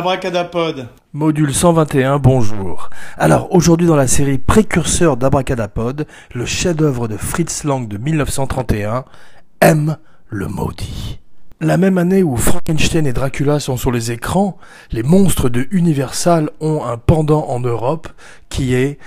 Abracadapod. Module 121, bonjour. Alors, aujourd'hui dans la série précurseur d'Abracadapod, le chef-d'œuvre de Fritz Lang de 1931, M. le maudit. La même année où Frankenstein et Dracula sont sur les écrans, les monstres de Universal ont un pendant en Europe qui est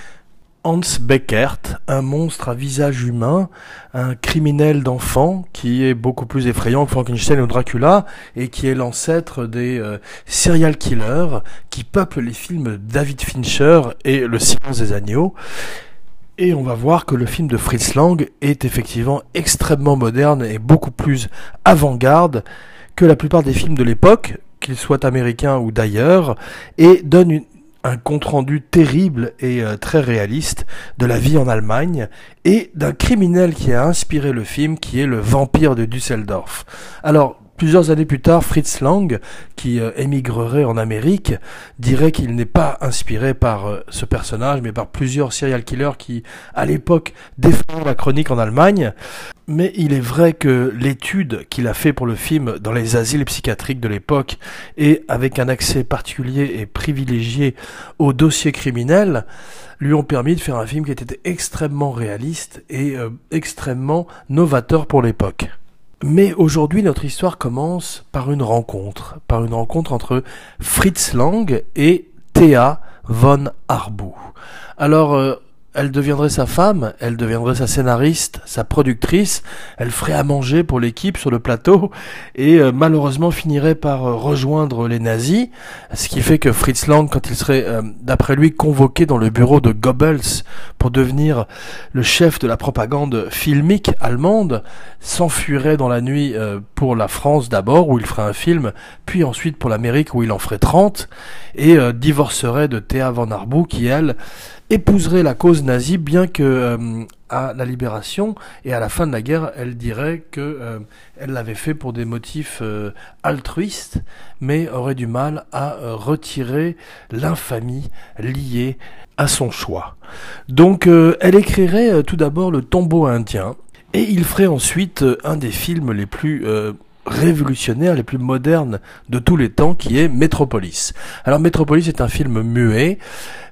Hans Beckert, un monstre à visage humain, un criminel d'enfant qui est beaucoup plus effrayant que Frankenstein ou Dracula et qui est l'ancêtre des euh, serial killers qui peuplent les films David Fincher et Le silence des agneaux. Et on va voir que le film de Fritz Lang est effectivement extrêmement moderne et beaucoup plus avant-garde que la plupart des films de l'époque, qu'ils soient américains ou d'ailleurs, et donne une, un compte-rendu terrible et euh, très réaliste de la vie en Allemagne et d'un criminel qui a inspiré le film qui est le vampire de Düsseldorf. Alors, Plusieurs années plus tard, Fritz Lang, qui euh, émigrerait en Amérique, dirait qu'il n'est pas inspiré par euh, ce personnage, mais par plusieurs serial killers qui, à l'époque, défendent la chronique en Allemagne. Mais il est vrai que l'étude qu'il a fait pour le film dans les asiles psychiatriques de l'époque, et avec un accès particulier et privilégié aux dossiers criminels, lui ont permis de faire un film qui était extrêmement réaliste et euh, extrêmement novateur pour l'époque. Mais aujourd'hui, notre histoire commence par une rencontre, par une rencontre entre Fritz Lang et Thea von Arbu. Alors, euh, elle deviendrait sa femme, elle deviendrait sa scénariste, sa productrice, elle ferait à manger pour l'équipe sur le plateau et euh, malheureusement finirait par euh, rejoindre les nazis, ce qui fait que Fritz Lang, quand il serait euh, d'après lui convoqué dans le bureau de Goebbels pour devenir le chef de la propagande filmique allemande, s'enfuirait dans la nuit pour la France d'abord où il ferait un film, puis ensuite pour l'Amérique où il en ferait 30 et divorcerait de Thea von Arbu qui elle épouserait la cause nazie, bien que euh, à la libération et à la fin de la guerre, elle dirait que euh, elle l'avait fait pour des motifs euh, altruistes, mais aurait du mal à retirer l'infamie liée à son choix. Donc, elle écrirait tout d'abord le tombeau indien. Et il ferait ensuite un des films les plus révolutionnaire, les plus modernes de tous les temps, qui est Metropolis. Alors Metropolis est un film muet.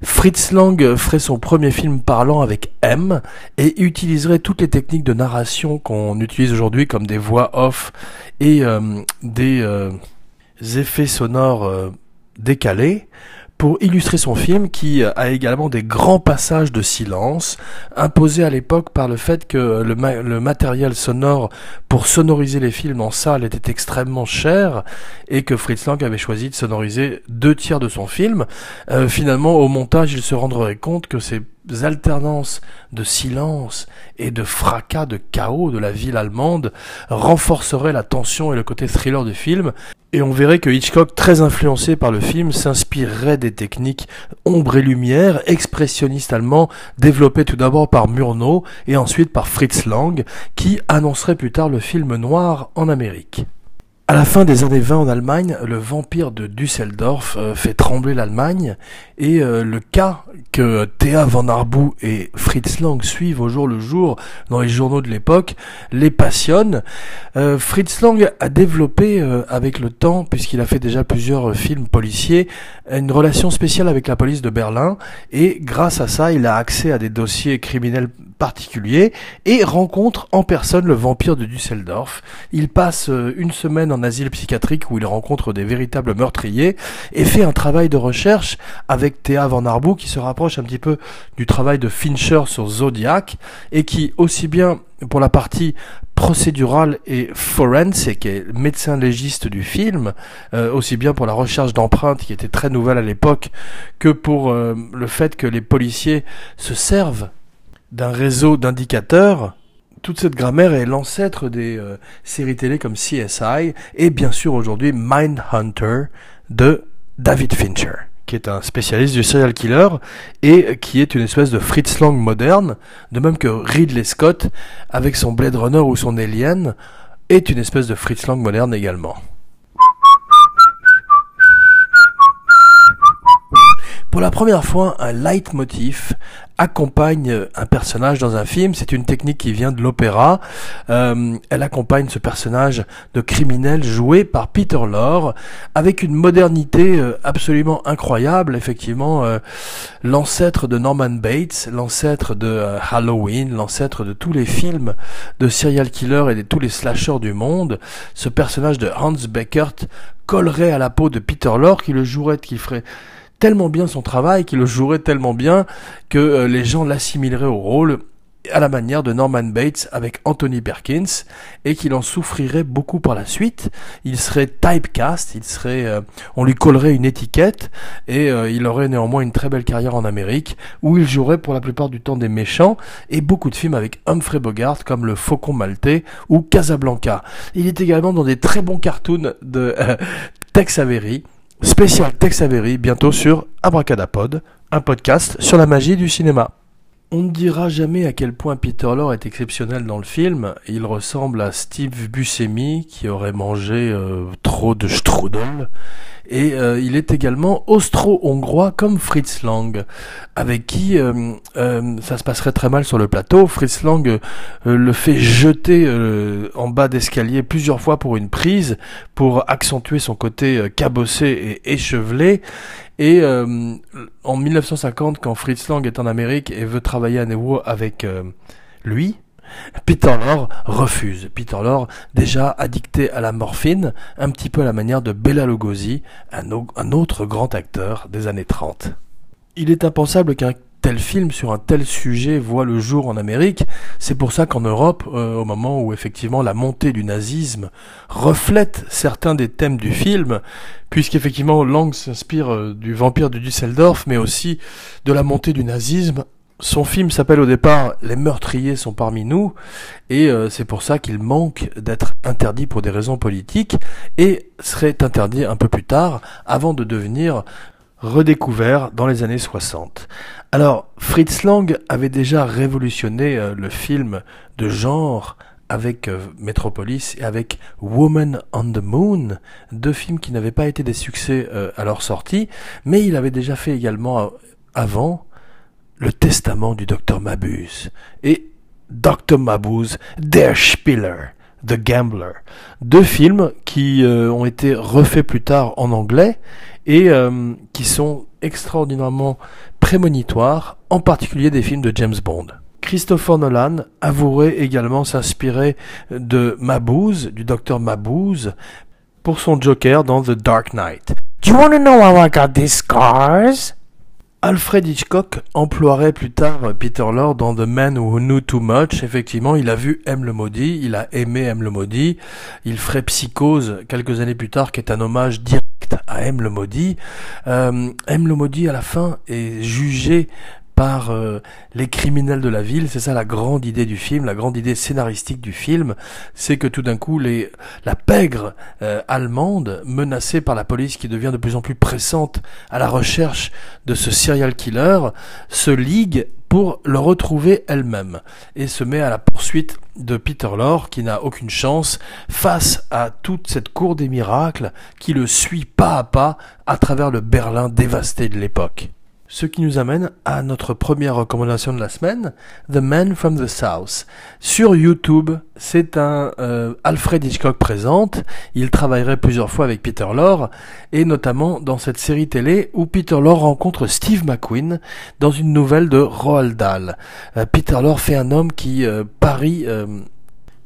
Fritz Lang ferait son premier film parlant avec M et utiliserait toutes les techniques de narration qu'on utilise aujourd'hui comme des voix off et euh, des euh, effets sonores euh, décalés pour illustrer son film qui a également des grands passages de silence imposés à l'époque par le fait que le, matériel sonore pour sonoriser les films en salle était extrêmement cher et que Fritz Lang avait choisi de sonoriser deux tiers de son film. Euh, finalement, au montage, il se rendrait compte que ces alternances de silence et de fracas, de chaos de la ville allemande renforceraient la tension et le côté thriller du film. Et on verrait que Hitchcock, très influencé par le film, s'inspirerait des techniques ombre et lumière, expressionnistes allemands, développées tout d'abord par Murnau et ensuite par Fritz Lang, qui annoncerait plus tard le film noir en Amérique. À la fin des années 20 en Allemagne, le vampire de Düsseldorf euh, fait trembler l'Allemagne et euh, le cas que Thea van Arbu et Fritz Lang suivent au jour le jour dans les journaux de l'époque les passionne. Euh, Fritz Lang a développé avec le temps, puisqu'il a fait déjà plusieurs films policiers, une relation spéciale avec la police de Berlin et grâce à ça, il a accès à des dossiers criminels particuliers et rencontre en personne le vampire de Düsseldorf. Il passe une semaine en asile psychiatrique où il rencontre des véritables meurtriers et fait un travail de recherche avec Théa Van Arbu qui se rapproche un petit peu du travail de Fincher sur Zodiac et qui aussi bien pour la partie procédurale et forensic, et médecin légiste du film, euh, aussi bien pour la recherche d'empreintes qui était très nouvelle à l'époque, que pour euh, le fait que les policiers se servent d'un réseau d'indicateurs toute cette grammaire est l'ancêtre des euh, séries télé comme CSI et bien sûr aujourd'hui Mindhunter de David Fincher, qui est un spécialiste du serial killer et qui est une espèce de Fritz Lang moderne, de même que Ridley Scott avec son Blade Runner ou son Alien est une espèce de Fritz Lang moderne également. Pour la première fois, un leitmotiv accompagne un personnage dans un film. C'est une technique qui vient de l'opéra. Euh, elle accompagne ce personnage de criminel joué par Peter Lorre avec une modernité euh, absolument incroyable. Effectivement, euh, l'ancêtre de Norman Bates, l'ancêtre de Halloween, l'ancêtre de tous les films de serial killer et de tous les slashers du monde. Ce personnage de Hans Beckert collerait à la peau de Peter Lorre qui le jouerait, qui ferait tellement bien son travail, qu'il le jouerait tellement bien que euh, les gens l'assimileraient au rôle à la manière de Norman Bates avec Anthony Perkins et qu'il en souffrirait beaucoup par la suite. Il serait typecast, il serait, euh, on lui collerait une étiquette et euh, il aurait néanmoins une très belle carrière en Amérique où il jouerait pour la plupart du temps des méchants et beaucoup de films avec Humphrey Bogart comme Le Faucon Maltais ou Casablanca. Il est également dans des très bons cartoons de Tex Avery spécial Tex Avery bientôt sur Abracadapod, un podcast sur la magie du cinéma. On ne dira jamais à quel point Peter Lorre est exceptionnel dans le film. Il ressemble à Steve Buscemi qui aurait mangé euh, trop de strudel et euh, il est également austro-hongrois comme Fritz Lang, avec qui euh, euh, ça se passerait très mal sur le plateau. Fritz Lang le fait jeter en bas d'escalier plusieurs fois pour une prise, pour accentuer son côté cabossé et échevelé. Et en 1950, quand Fritz Lang est en Amérique et veut travailler à nouveau avec lui, Peter Lorre refuse. Peter Lorre, déjà addicté à la morphine, un petit peu à la manière de Bela Lugosi, un, un autre grand acteur des années 30. Il est impensable qu'un tel film sur un tel sujet voit le jour en Amérique. C'est pour ça qu'en Europe, euh, au moment où effectivement la montée du nazisme reflète certains des thèmes du film, puisqu'effectivement Lang s'inspire euh, du vampire de Düsseldorf, mais aussi de la montée du nazisme son film s'appelle au départ Les meurtriers sont parmi nous et euh, c'est pour ça qu'il manque d'être interdit pour des raisons politiques et serait interdit un peu plus tard avant de devenir redécouvert dans les années 60. Alors Fritz Lang avait déjà révolutionné euh, le film de genre avec euh, Metropolis et avec Woman on the Moon, deux films qui n'avaient pas été des succès à leur sortie, mais il avait déjà fait également avant le testament du docteur Mabuse et Dr. Mabuse, Der Spieler, The Gambler. Deux films qui euh, ont été refaits plus tard en anglais et euh, qui sont extraordinairement prémonitoires, en particulier des films de James Bond. Christopher Nolan avouerait également s'inspirer de Mabuse, du docteur Mabuse, pour son Joker dans The Dark Knight. Do you want to know how I got these scars? Alfred Hitchcock emploierait plus tard Peter Lorre dans The Man Who Knew Too Much. Effectivement, il a vu M le maudit, il a aimé M le maudit. Il ferait Psychose quelques années plus tard, qui est un hommage direct à M le maudit. Euh, M le maudit à la fin est jugé par euh, les criminels de la ville. C'est ça la grande idée du film, la grande idée scénaristique du film, c'est que tout d'un coup la pègre euh, allemande menacée par la police qui devient de plus en plus pressante à la recherche de ce serial killer se ligue pour le retrouver elle-même et se met à la poursuite de Peter Lorre qui n'a aucune chance face à toute cette cour des miracles qui le suit pas à pas à travers le Berlin dévasté de l'époque. Ce qui nous amène à notre première recommandation de la semaine, The Man from the South. Sur YouTube, c'est un euh, Alfred Hitchcock présente. Il travaillerait plusieurs fois avec Peter Lorre, et notamment dans cette série télé où Peter Lorre rencontre Steve McQueen dans une nouvelle de Roald Dahl. Euh, Peter Lorre fait un homme qui euh, parie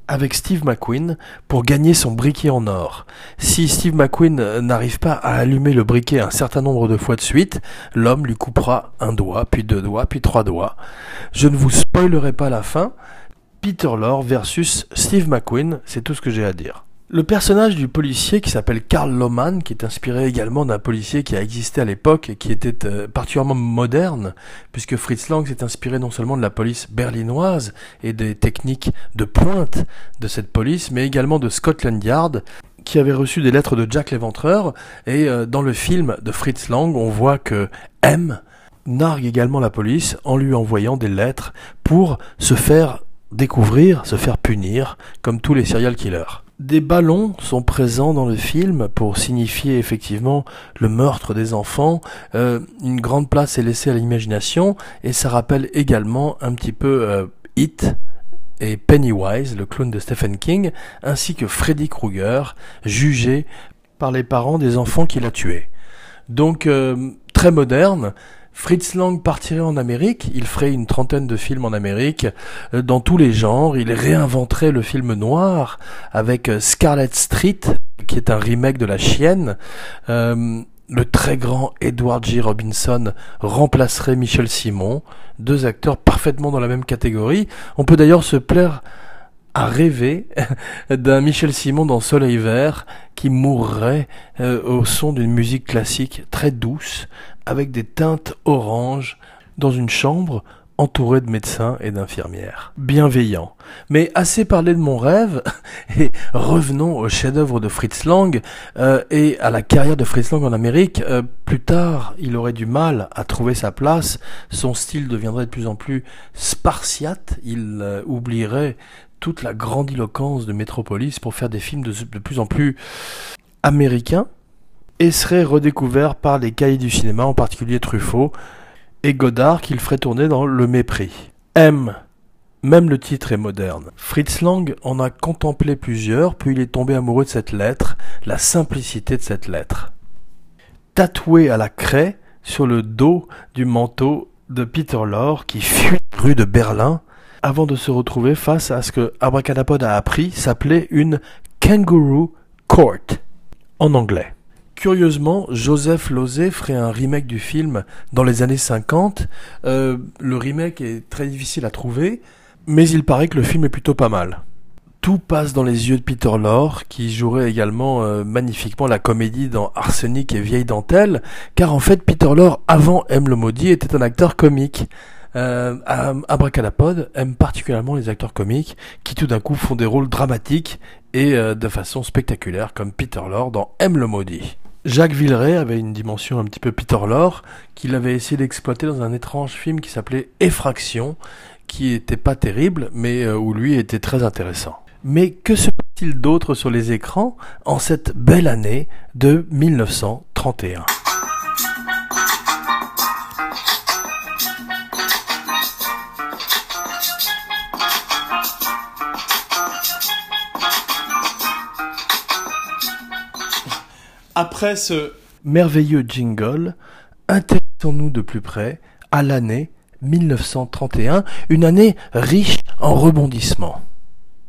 avec Steve McQueen pour gagner son briquet en or. Si Steve McQueen n'arrive pas à allumer le briquet un certain nombre de fois de suite, l'homme lui coupera un doigt, puis deux doigts, puis trois doigts. Je ne vous spoilerai pas la fin. Peter Lorre versus Steve McQueen, c'est tout ce que j'ai à dire. Le personnage du policier qui s'appelle Karl Lohmann, qui est inspiré également d'un policier qui a existé à l'époque et qui était euh, particulièrement moderne, puisque Fritz Lang s'est inspiré non seulement de la police berlinoise et des techniques de pointe de cette police, mais également de Scotland Yard, qui avait reçu des lettres de Jack l'Éventreur. Et euh, dans le film de Fritz Lang, on voit que M nargue également la police en lui envoyant des lettres pour se faire découvrir, se faire punir, comme tous les serial killers. Des ballons sont présents dans le film pour signifier effectivement le meurtre des enfants. Euh, une grande place est laissée à l'imagination et ça rappelle également un petit peu euh, It et Pennywise, le clown de Stephen King, ainsi que Freddy Krueger, jugé par les parents des enfants qu'il a tués. Donc euh, très moderne. Fritz Lang partirait en Amérique, il ferait une trentaine de films en Amérique, euh, dans tous les genres, il réinventerait le film noir avec euh, Scarlet Street, qui est un remake de La Chienne. le très grand Edward G. Robinson remplacerait Michel Simon, deux acteurs parfaitement dans la même catégorie. On peut d'ailleurs se plaire à rêver d'un Michel Simon dans Soleil Vert qui mourrait euh, au son d'une musique classique très douce avec des teintes oranges dans une chambre entourée de médecins et d'infirmières. Bienveillant. Mais assez parlé de mon rêve, et revenons au chef-d'œuvre de Fritz Lang euh, et à la carrière de Fritz Lang en Amérique. Euh, plus tard, il aurait du mal à trouver sa place, son style deviendrait de plus en plus spartiate, il oublierait toute la grandiloquence de Metropolis pour faire des films de, plus en plus américains et serait redécouvert par les cahiers du cinéma, en particulier Truffaut et Godard, qu'il ferait tourner dans Le Mépris. M. Même le titre est moderne. Fritz Lang en a contemplé plusieurs, puis il est tombé amoureux de cette lettre, la simplicité de cette lettre. Tatoué à la craie sur le dos du manteau de Peter Lorre qui fuit rue de Berlin, avant de se retrouver face à ce que Abracadapod a appris s'appelait une Kangaroo Court en anglais. Curieusement, Joseph Losey ferait un remake du film dans les années 50. Euh, le remake est très difficile à trouver, mais il paraît que le film est plutôt pas mal. Tout passe dans les yeux de Peter Lorre, qui jouerait également euh, magnifiquement la comédie dans Arsenic et Vieille Dentelle, car en fait Peter Lorre, avant M le maudit, était un acteur comique. Euh, aime particulièrement les acteurs comiques qui tout d'un coup font des rôles dramatiques et euh, de façon spectaculaire comme Peter Lorre dans M le maudit. Jacques Villeray avait une dimension un petit peu Peter Lorre qu'il avait essayé d'exploiter dans un étrange film qui s'appelait Effraction qui était pas terrible mais euh, où lui était très intéressant. Mais que se passe-t-il d'autre sur les écrans en cette belle année de 1931 Après ce merveilleux jingle, intéressons-nous de plus près à l'année 1931, une année riche en rebondissements.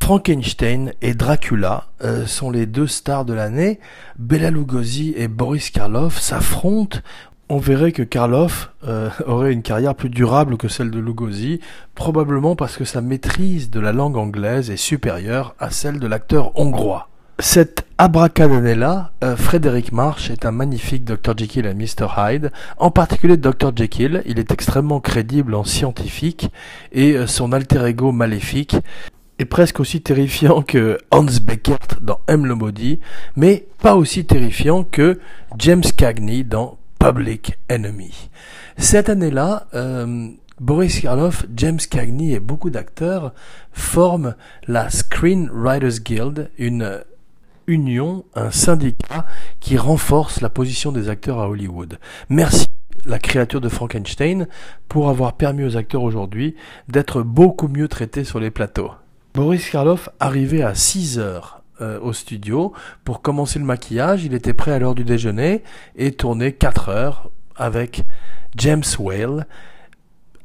Frankenstein et Dracula euh, sont les deux stars de l'année. Bela Lugosi et Boris Karloff s'affrontent. On verrait que Karloff euh, aurait une carrière plus durable que celle de Lugosi, probablement parce que sa maîtrise de la langue anglaise est supérieure à celle de l'acteur hongrois. Cette abracadabra, euh, Frédéric March est un magnifique Dr Jekyll et Mr Hyde. En particulier Dr Jekyll, il est extrêmement crédible en scientifique et euh, son alter ego maléfique est presque aussi terrifiant que Hans Beckert dans M le maudit, mais pas aussi terrifiant que James Cagney dans Public Enemy. Cette année-là, euh, Boris Karloff, James Cagney et beaucoup d'acteurs forment la Screen Writers Guild, une union, un syndicat qui renforce la position des acteurs à Hollywood. Merci la créature de Frankenstein pour avoir permis aux acteurs aujourd'hui d'être beaucoup mieux traités sur les plateaux. Boris Karloff arrivait à 6 heures euh, au studio pour commencer le maquillage, il était prêt à l'heure du déjeuner et tournait 4 heures avec James Whale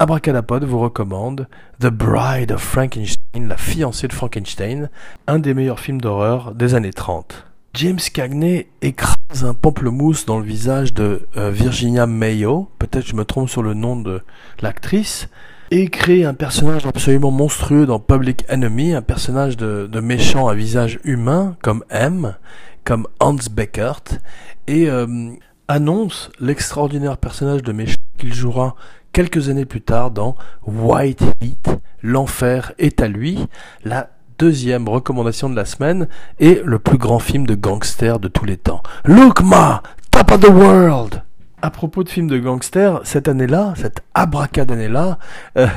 Abracadapod vous recommande The Bride of Frankenstein, la fiancée de Frankenstein, un des meilleurs films d'horreur des années 30. James Cagney écrase un pamplemousse dans le visage de euh, Virginia Mayo, peut-être je me trompe sur le nom de l'actrice, et crée un personnage absolument monstrueux dans Public Enemy, un personnage de, méchant à visage humain comme M, comme Hans Beckert, et euh, annonce l'extraordinaire personnage de méchant qu'il jouera quelques années plus tard dans White Heat, L'enfer est à lui, la deuxième recommandation de la semaine et le plus grand film de gangster de tous les temps. Look ma, top of the world! À propos de films de gangster, cette année-là, cette abracadannée-là, euh,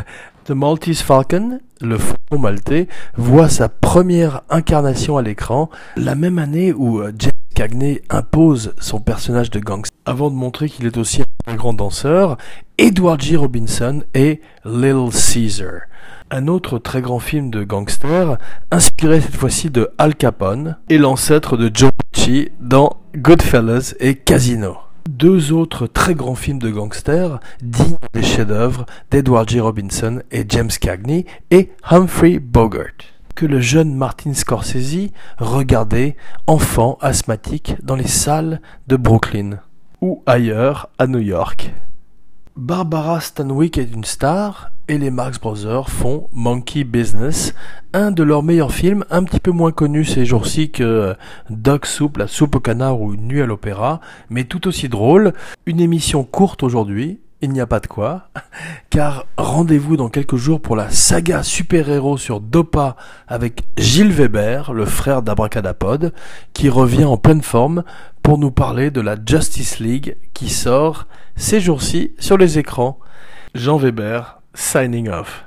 The Maltese Falcon le faucon maltais, voit sa première incarnation à l'écran la même année où euh, James Cagney impose son personnage de gangster avant de montrer qu'il est aussi un grand danseur, Edward G. Robinson et Little Caesar. Un autre très grand film de gangster, inspiré cette fois-ci de Al Capone et l'ancêtre de Joe Pesci dans Goodfellas et Casino. Deux autres très grands films de gangsters dignes des chefs-d'œuvre d'Edward G. Robinson et James Cagney et Humphrey Bogart que le jeune Martin Scorsese regardait enfant asthmatique dans les salles de Brooklyn ou ailleurs à New York. Barbara Stanwyck est une star et les Marx Brothers font Monkey Business, un de leurs meilleurs films, un petit peu moins connu ces jours-ci que Dog Soup, la soupe au canard ou Une nuit à l'opéra, mais tout aussi drôle. Une émission courte aujourd'hui, il n'y a pas de quoi, car rendez-vous dans quelques jours pour la saga super-héros sur Dopa avec Gilles Weber, le frère d'Abracadapod, qui revient en pleine forme pour nous parler de la Justice League qui sort ces jours-ci sur les écrans. Jean Weber, signing off.